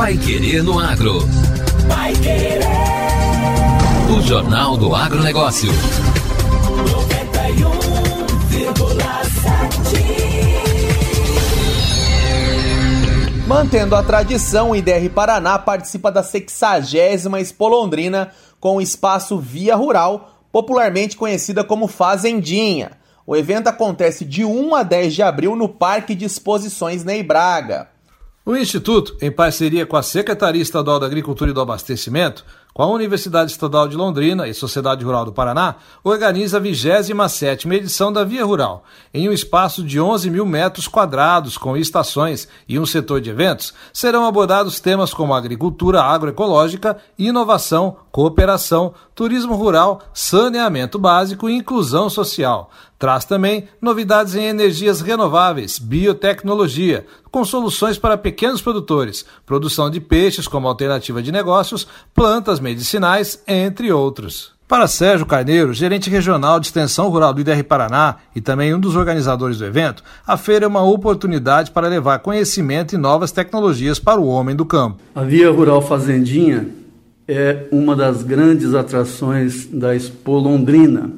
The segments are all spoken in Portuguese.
Pai Querer no Agro. Pai Querer. O Jornal do Agronegócio. 91,7. Mantendo a tradição, o IDR Paraná participa da 60 Espolondrina com o espaço Via Rural, popularmente conhecida como Fazendinha. O evento acontece de 1 a 10 de abril no Parque de Exposições Ney Braga. O Instituto, em parceria com a Secretaria Estadual da Agricultura e do Abastecimento, com a Universidade Estadual de Londrina e Sociedade Rural do Paraná, organiza a 27 edição da Via Rural, em um espaço de 11 mil metros quadrados, com estações e um setor de eventos, serão abordados temas como agricultura agroecológica, inovação, cooperação, turismo rural, saneamento básico e inclusão social. Traz também novidades em energias renováveis, biotecnologia, com soluções para pequenos produtores, produção de peixes como alternativa de negócios, plantas medicinais, entre outros. Para Sérgio Carneiro, gerente regional de extensão rural do IDR Paraná e também um dos organizadores do evento, a feira é uma oportunidade para levar conhecimento e novas tecnologias para o homem do campo. A Via Rural Fazendinha é uma das grandes atrações da Expo Londrina.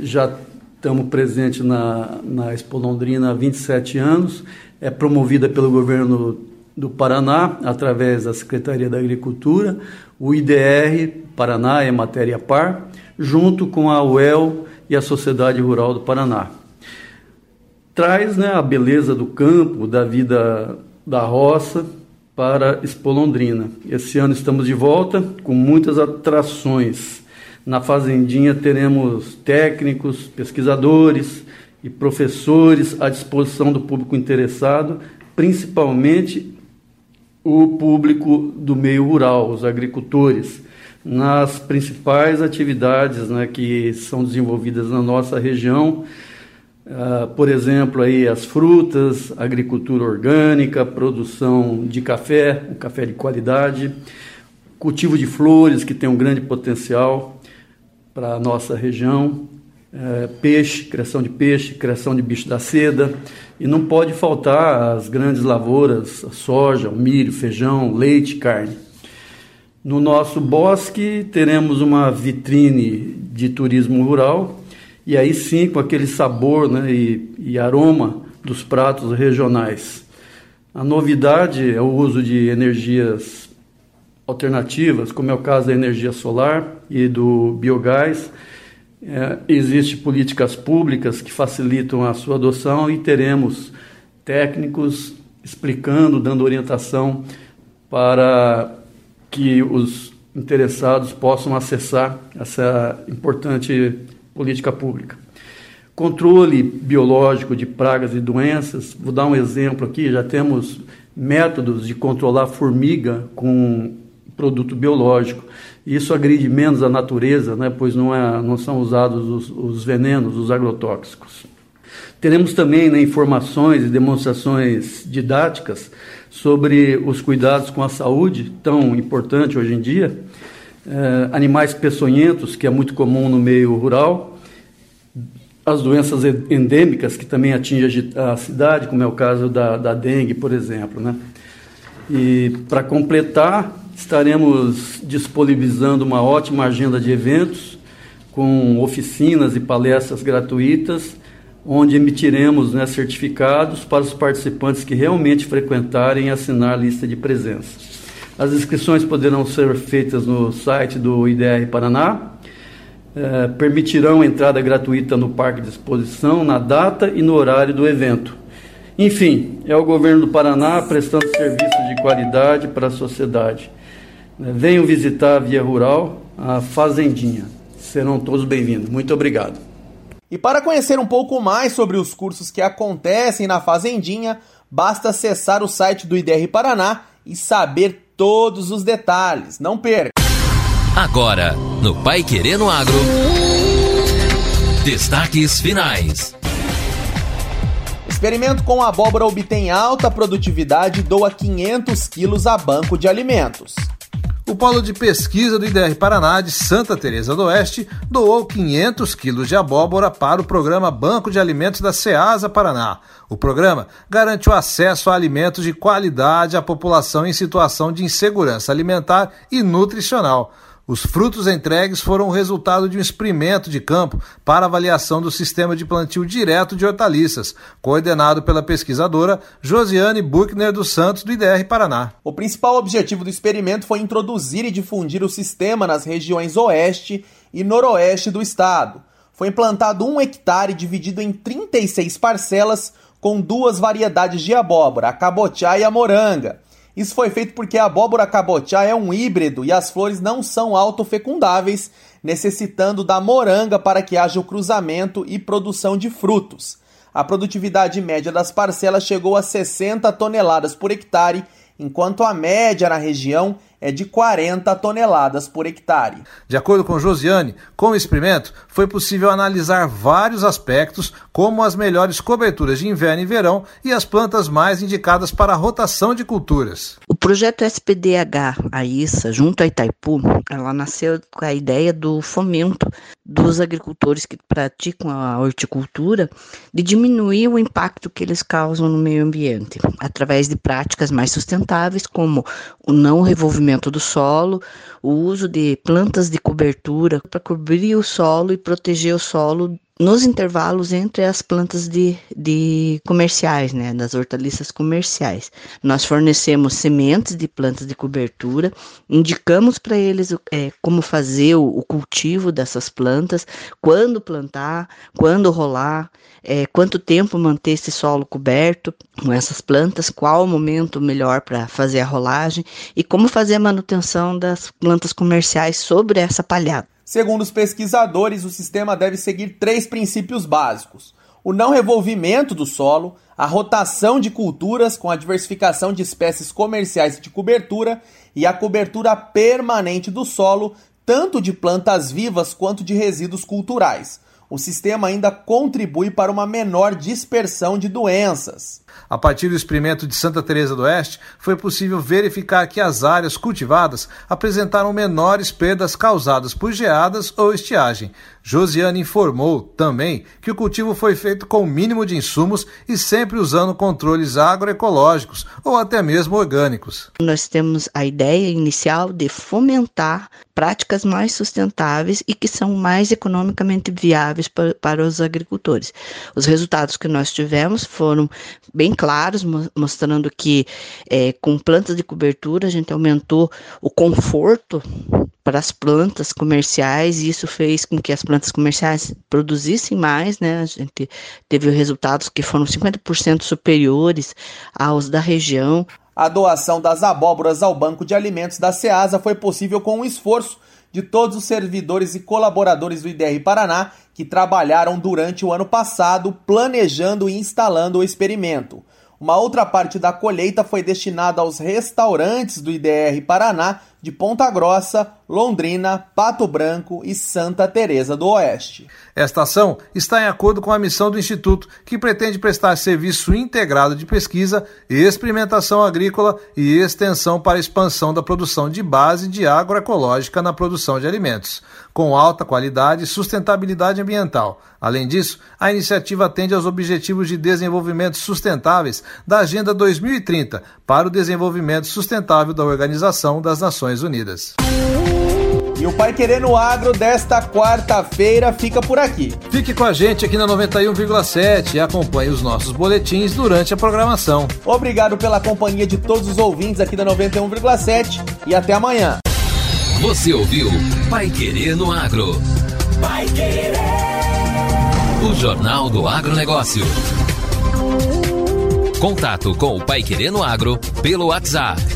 Já estamos presentes na, na Expo Londrina há 27 anos, é promovida pelo governo do Paraná, através da Secretaria da Agricultura, o IDR, Paraná é matéria par, junto com a UEL e a Sociedade Rural do Paraná. Traz né, a beleza do campo, da vida da roça para Expo Londrina. Esse ano estamos de volta com muitas atrações na Fazendinha teremos técnicos, pesquisadores e professores à disposição do público interessado, principalmente o público do meio rural, os agricultores, nas principais atividades né, que são desenvolvidas na nossa região. Uh, por exemplo, aí as frutas, agricultura orgânica, produção de café, um café de qualidade, cultivo de flores, que tem um grande potencial, para a nossa região. É, peixe, criação de peixe, criação de bicho da seda. E não pode faltar as grandes lavouras, a soja, o milho, feijão, leite, carne. No nosso bosque teremos uma vitrine de turismo rural e aí sim com aquele sabor né, e, e aroma dos pratos regionais. A novidade é o uso de energias alternativas, como é o caso da energia solar e do biogás. É, Existem políticas públicas que facilitam a sua adoção e teremos técnicos explicando, dando orientação para que os interessados possam acessar essa importante política pública. Controle biológico de pragas e doenças, vou dar um exemplo aqui, já temos métodos de controlar formiga com produto biológico. Isso agride menos a natureza, né, pois não, é, não são usados os, os venenos, os agrotóxicos. Teremos também né, informações e demonstrações didáticas sobre os cuidados com a saúde, tão importante hoje em dia, eh, animais peçonhentos, que é muito comum no meio rural, as doenças endêmicas que também atingem a cidade, como é o caso da, da dengue, por exemplo. Né? E para completar, Estaremos disponibilizando uma ótima agenda de eventos com oficinas e palestras gratuitas, onde emitiremos né, certificados para os participantes que realmente frequentarem e assinar a lista de presença. As inscrições poderão ser feitas no site do IDR Paraná, eh, permitirão entrada gratuita no parque de exposição na data e no horário do evento. Enfim, é o governo do Paraná prestando serviço de qualidade para a sociedade. Venham visitar a Via Rural, a Fazendinha. Serão todos bem-vindos. Muito obrigado. E para conhecer um pouco mais sobre os cursos que acontecem na Fazendinha, basta acessar o site do IDR Paraná e saber todos os detalhes. Não perca! Agora, no Pai Querendo Agro. Destaques finais. Experimento com abóbora obtém alta produtividade e doa 500 quilos a banco de alimentos. O Polo de Pesquisa do IDR Paraná de Santa Teresa do Oeste doou 500 quilos de abóbora para o programa Banco de Alimentos da SEASA Paraná. O programa garante o acesso a alimentos de qualidade à população em situação de insegurança alimentar e nutricional. Os frutos entregues foram o resultado de um experimento de campo para avaliação do sistema de plantio direto de hortaliças, coordenado pela pesquisadora Josiane Buchner dos Santos, do IDR Paraná. O principal objetivo do experimento foi introduzir e difundir o sistema nas regiões oeste e noroeste do estado. Foi implantado um hectare dividido em 36 parcelas com duas variedades de abóbora, a cabotiá e a moranga. Isso foi feito porque a abóbora cabotiá é um híbrido e as flores não são autofecundáveis, necessitando da moranga para que haja o cruzamento e produção de frutos. A produtividade média das parcelas chegou a 60 toneladas por hectare, enquanto a média na região é de 40 toneladas por hectare. De acordo com Josiane, com o experimento foi possível analisar vários aspectos, como as melhores coberturas de inverno e verão e as plantas mais indicadas para a rotação de culturas. O projeto SPDH, a ISA, junto à Itaipu, ela nasceu com a ideia do fomento dos agricultores que praticam a horticultura de diminuir o impacto que eles causam no meio ambiente, através de práticas mais sustentáveis, como o não revolvimento do solo, o uso de plantas de cobertura para cobrir o solo e proteger o solo nos intervalos entre as plantas de, de comerciais, né, das hortaliças comerciais. Nós fornecemos sementes de plantas de cobertura, indicamos para eles é, como fazer o, o, cultivo dessas plantas, quando plantar, quando rolar, é, quanto tempo manter esse solo coberto com essas plantas, qual o momento melhor para fazer a rolagem e como fazer a manutenção das plantas comerciais sobre essa palhada. Segundo os pesquisadores, o sistema deve seguir três princípios básicos: o não revolvimento do solo, a rotação de culturas com a diversificação de espécies comerciais de cobertura e a cobertura permanente do solo, tanto de plantas vivas quanto de resíduos culturais. O sistema ainda contribui para uma menor dispersão de doenças. A partir do experimento de Santa Teresa do Oeste, foi possível verificar que as áreas cultivadas apresentaram menores perdas causadas por geadas ou estiagem. Josiane informou também que o cultivo foi feito com o mínimo de insumos e sempre usando controles agroecológicos ou até mesmo orgânicos. Nós temos a ideia inicial de fomentar práticas mais sustentáveis e que são mais economicamente viáveis para, para os agricultores. Os resultados que nós tivemos foram bem claros, mostrando que é, com plantas de cobertura a gente aumentou o conforto para as plantas comerciais e isso fez com que as plantas comerciais produzissem mais, né? A gente teve resultados que foram 50% superiores aos da região. A doação das abóboras ao Banco de Alimentos da SEASA foi possível com o esforço de todos os servidores e colaboradores do IDR Paraná que trabalharam durante o ano passado planejando e instalando o experimento. Uma outra parte da colheita foi destinada aos restaurantes do IDR Paraná de Ponta Grossa, Londrina, Pato Branco e Santa Teresa do Oeste. Esta ação está em acordo com a missão do Instituto, que pretende prestar serviço integrado de pesquisa, experimentação agrícola e extensão para expansão da produção de base de agroecológica na produção de alimentos, com alta qualidade e sustentabilidade ambiental. Além disso, a iniciativa atende aos Objetivos de Desenvolvimento Sustentáveis da Agenda 2030 para o Desenvolvimento Sustentável da Organização das Nações Unidas. E o Pai Querendo Agro desta quarta-feira fica por aqui. Fique com a gente aqui na 91,7 e acompanhe os nossos boletins durante a programação. Obrigado pela companhia de todos os ouvintes aqui da 91,7 e até amanhã. Você ouviu Pai Querendo Agro. Pai Querer. O Jornal do Agronegócio. Contato com o Pai Querendo Agro pelo WhatsApp